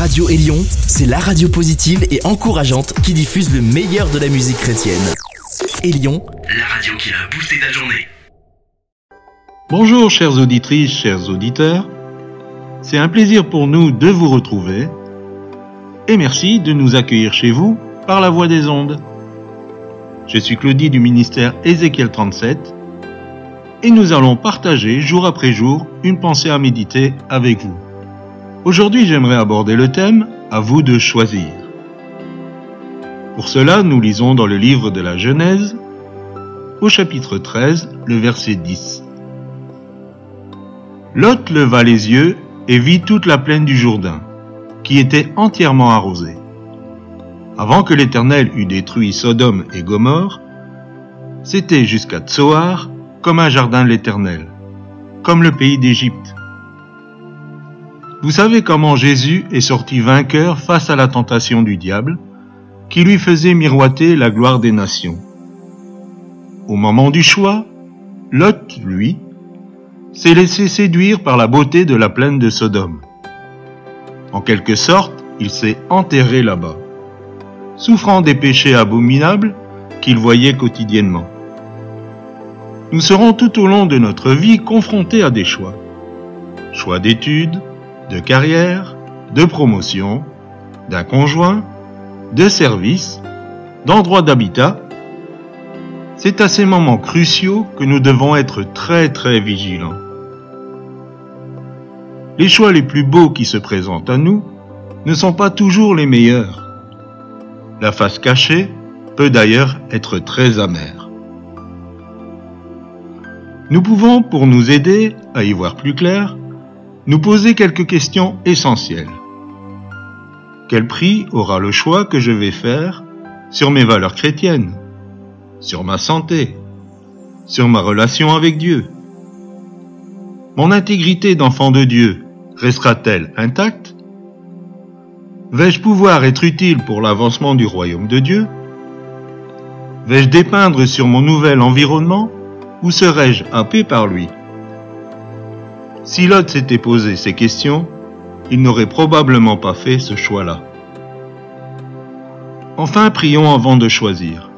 Radio Élion, c'est la radio positive et encourageante qui diffuse le meilleur de la musique chrétienne. Élion, la radio qui a boosté ta journée. Bonjour chères auditrices, chers auditeurs. C'est un plaisir pour nous de vous retrouver et merci de nous accueillir chez vous par la voix des ondes. Je suis Claudie du ministère Ézéchiel 37 et nous allons partager jour après jour une pensée à méditer avec vous. Aujourd'hui, j'aimerais aborder le thème À vous de choisir. Pour cela, nous lisons dans le livre de la Genèse, au chapitre 13, le verset 10. Lot leva les yeux et vit toute la plaine du Jourdain, qui était entièrement arrosée. Avant que l'Éternel eût détruit Sodome et Gomorre, c'était jusqu'à Tsoar comme un jardin de l'Éternel, comme le pays d'Égypte. Vous savez comment Jésus est sorti vainqueur face à la tentation du diable, qui lui faisait miroiter la gloire des nations. Au moment du choix, Lot, lui, s'est laissé séduire par la beauté de la plaine de Sodome. En quelque sorte, il s'est enterré là-bas, souffrant des péchés abominables qu'il voyait quotidiennement. Nous serons tout au long de notre vie confrontés à des choix. Choix d'études, de carrière, de promotion, d'un conjoint, de service, d'endroit d'habitat, c'est à ces moments cruciaux que nous devons être très très vigilants. Les choix les plus beaux qui se présentent à nous ne sont pas toujours les meilleurs. La face cachée peut d'ailleurs être très amère. Nous pouvons, pour nous aider à y voir plus clair, nous poser quelques questions essentielles. Quel prix aura le choix que je vais faire sur mes valeurs chrétiennes, sur ma santé, sur ma relation avec Dieu? Mon intégrité d'enfant de Dieu restera-t-elle intacte? Vais-je pouvoir être utile pour l'avancement du royaume de Dieu? Vais-je dépeindre sur mon nouvel environnement ou serai-je happé par lui? Si Lot s'était posé ces questions, il n'aurait probablement pas fait ce choix-là. Enfin, prions avant de choisir.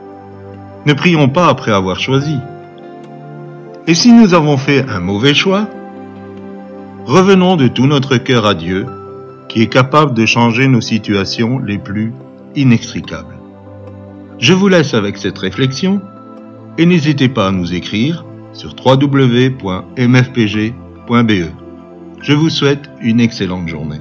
Ne prions pas après avoir choisi. Et si nous avons fait un mauvais choix, revenons de tout notre cœur à Dieu, qui est capable de changer nos situations les plus inextricables. Je vous laisse avec cette réflexion et n'hésitez pas à nous écrire sur www.mfpg.be. Je vous souhaite une excellente journée.